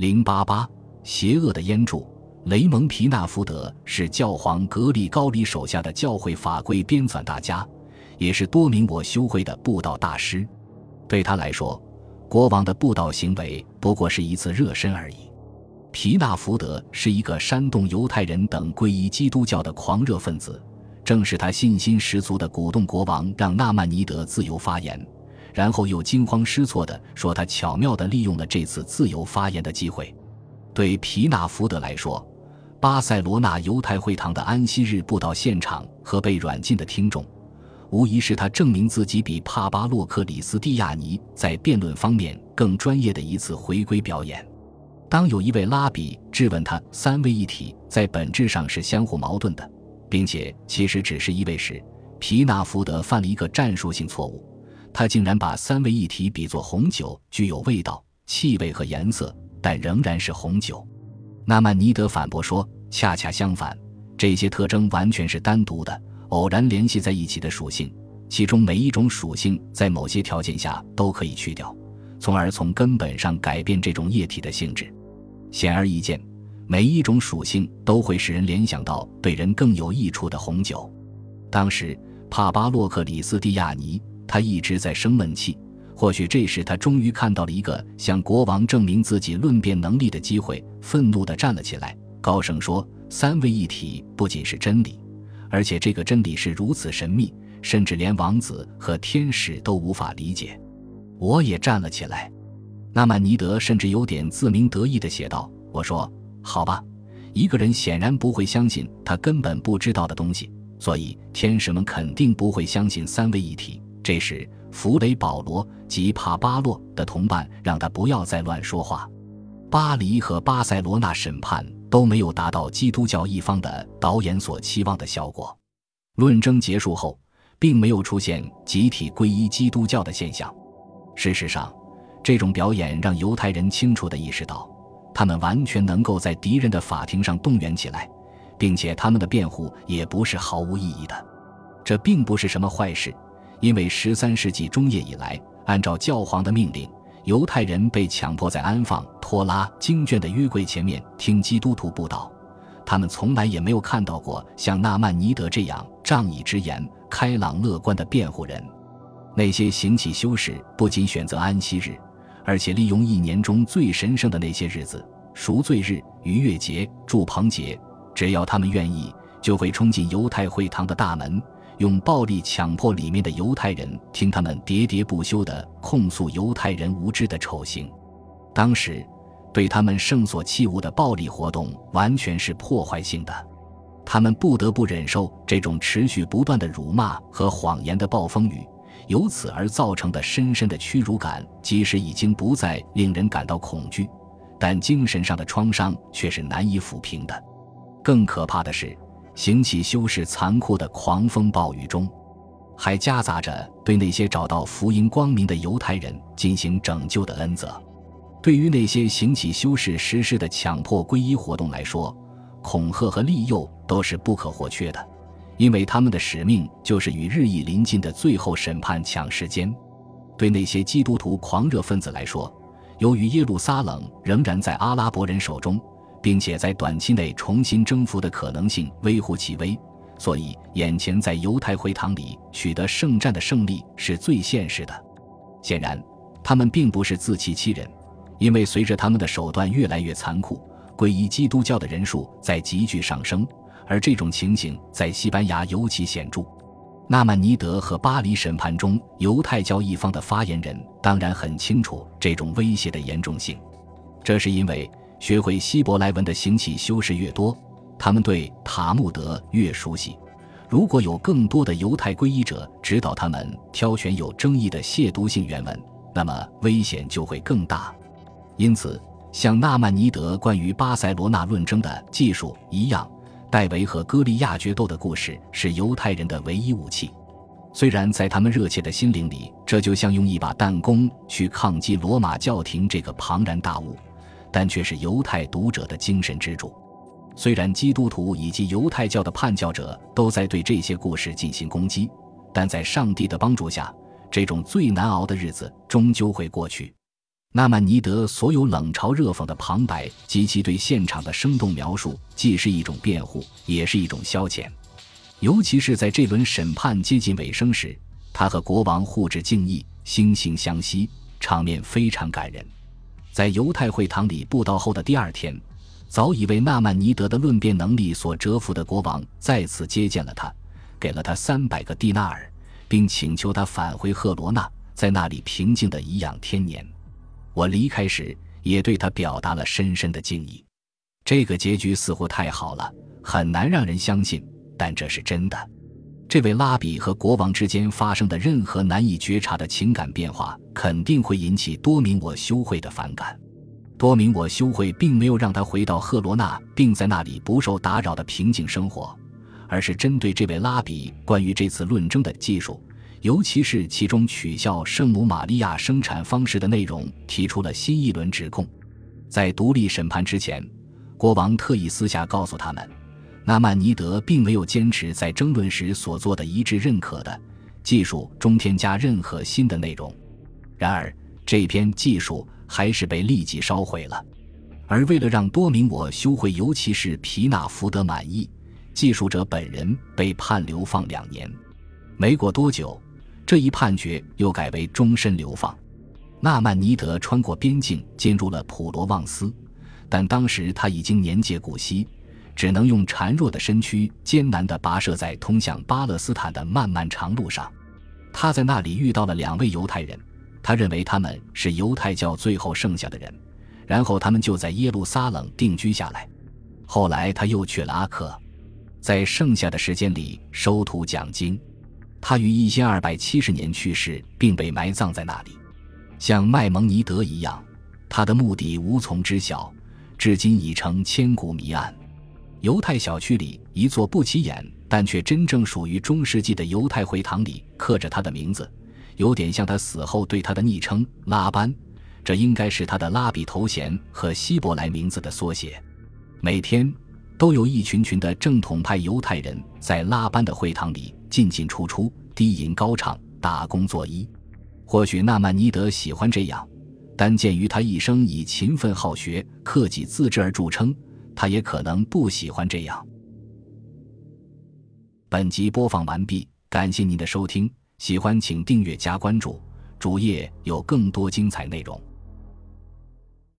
零八八，邪恶的烟柱。雷蒙·皮纳福德是教皇格里高里手下的教会法规编纂大家，也是多名我修会的布道大师。对他来说，国王的布道行为不过是一次热身而已。皮纳福德是一个煽动犹太人等皈依基督教的狂热分子，正是他信心十足地鼓动国王让纳曼尼德自由发言，然后又惊慌失措地说他巧妙地利用了这次自由发言的机会。对皮纳福德来说，巴塞罗那犹太会堂的安息日布道现场和被软禁的听众，无疑是他证明自己比帕巴洛克里斯蒂亚尼在辩论方面更专业的一次回归表演。当有一位拉比质问他三位一体在本质上是相互矛盾的，并且其实只是一位时，皮纳福德犯了一个战术性错误，他竟然把三位一体比作红酒，具有味道、气味和颜色，但仍然是红酒。纳曼尼德反驳说：“恰恰相反，这些特征完全是单独的、偶然联系在一起的属性，其中每一种属性在某些条件下都可以去掉，从而从根本上改变这种液体的性质。显而易见，每一种属性都会使人联想到对人更有益处的红酒。当时，帕巴洛克里斯蒂亚尼他一直在生闷气。”或许这时他终于看到了一个向国王证明自己论辩能力的机会，愤怒地站了起来，高声说：“三位一体不仅是真理，而且这个真理是如此神秘，甚至连王子和天使都无法理解。”我也站了起来。纳曼尼德甚至有点自鸣得意地写道：“我说，好吧，一个人显然不会相信他根本不知道的东西，所以天使们肯定不会相信三位一体。”这时。弗雷保罗及帕巴洛的同伴让他不要再乱说话。巴黎和巴塞罗那审判都没有达到基督教一方的导演所期望的效果。论争结束后，并没有出现集体皈依基督教的现象。事实上，这种表演让犹太人清楚地意识到，他们完全能够在敌人的法庭上动员起来，并且他们的辩护也不是毫无意义的。这并不是什么坏事。因为十三世纪中叶以来，按照教皇的命令，犹太人被强迫在安放托拉经卷的约柜前面听基督徒布道。他们从来也没有看到过像纳曼尼德这样仗义直言、开朗乐观的辩护人。那些行乞修士不仅选择安息日，而且利用一年中最神圣的那些日子——赎罪日、逾越节、祝棚节，只要他们愿意，就会冲进犹太会堂的大门。用暴力强迫里面的犹太人听他们喋喋不休地控诉犹太人无知的丑行，当时对他们圣所器物的暴力活动完全是破坏性的，他们不得不忍受这种持续不断的辱骂和谎言的暴风雨，由此而造成的深深的屈辱感，即使已经不再令人感到恐惧，但精神上的创伤却是难以抚平的。更可怕的是。行乞修士残酷的狂风暴雨中，还夹杂着对那些找到福音光明的犹太人进行拯救的恩泽。对于那些行乞修士实施的强迫皈依活动来说，恐吓和利诱都是不可或缺的，因为他们的使命就是与日益临近的最后审判抢时间。对那些基督徒狂热分子来说，由于耶路撒冷仍然在阿拉伯人手中。并且在短期内重新征服的可能性微乎其微，所以眼前在犹太会堂里取得圣战的胜利是最现实的。显然，他们并不是自欺欺人，因为随着他们的手段越来越残酷，皈依基督教的人数在急剧上升，而这种情形在西班牙尤其显著。纳曼尼德和巴黎审判中犹太教一方的发言人当然很清楚这种威胁的严重性，这是因为。学会希伯来文的行乞修士越多，他们对塔木德越熟悉。如果有更多的犹太皈依者指导他们挑选有争议的亵渎性原文，那么危险就会更大。因此，像纳曼尼德关于巴塞罗那论争的技术一样，戴维和歌利亚决斗的故事是犹太人的唯一武器。虽然在他们热切的心灵里，这就像用一把弹弓去抗击罗马教廷这个庞然大物。但却是犹太读者的精神支柱。虽然基督徒以及犹太教的叛教者都在对这些故事进行攻击，但在上帝的帮助下，这种最难熬的日子终究会过去。纳曼尼德所有冷嘲热讽的旁白及其对现场的生动描述，既是一种辩护，也是一种消遣。尤其是在这轮审判接近尾声时，他和国王互致敬意，惺惺相惜，场面非常感人。在犹太会堂里布道后的第二天，早已为纳曼尼德的论辩能力所折服的国王再次接见了他，给了他三百个蒂纳尔，并请求他返回赫罗纳，在那里平静地颐养天年。我离开时也对他表达了深深的敬意。这个结局似乎太好了，很难让人相信，但这是真的。这位拉比和国王之间发生的任何难以觉察的情感变化，肯定会引起多明我修会的反感。多明我修会并没有让他回到赫罗纳，并在那里不受打扰的平静生活，而是针对这位拉比关于这次论争的技术。尤其是其中取笑圣母玛利亚生产方式的内容，提出了新一轮指控。在独立审判之前，国王特意私下告诉他们，纳曼尼德并没有坚持在争论时所做的一致认可的技术中添加任何新的内容。然而，这篇技术还是被立即烧毁了。而为了让多明我修会，尤其是皮纳福德满意，技术者本人被判流放两年。没过多久。这一判决又改为终身流放。纳曼尼德穿过边境进入了普罗旺斯，但当时他已经年届古稀，只能用孱弱的身躯艰难地跋涉在通向巴勒斯坦的漫漫长路上。他在那里遇到了两位犹太人，他认为他们是犹太教最后剩下的人，然后他们就在耶路撒冷定居下来。后来他又去了阿克，在剩下的时间里收徒讲经。他于一千二百七十年去世，并被埋葬在那里。像麦蒙尼德一样，他的墓地无从知晓，至今已成千古谜案。犹太小区里一座不起眼但却真正属于中世纪的犹太会堂里，刻着他的名字，有点像他死后对他的昵称拉班。这应该是他的拉比头衔和希伯来名字的缩写。每天都有一群群的正统派犹太人在拉班的会堂里。进进出出，低吟高唱，打工作揖。或许纳曼尼德喜欢这样，但鉴于他一生以勤奋好学、克己自制而著称，他也可能不喜欢这样。本集播放完毕，感谢您的收听，喜欢请订阅加关注，主页有更多精彩内容。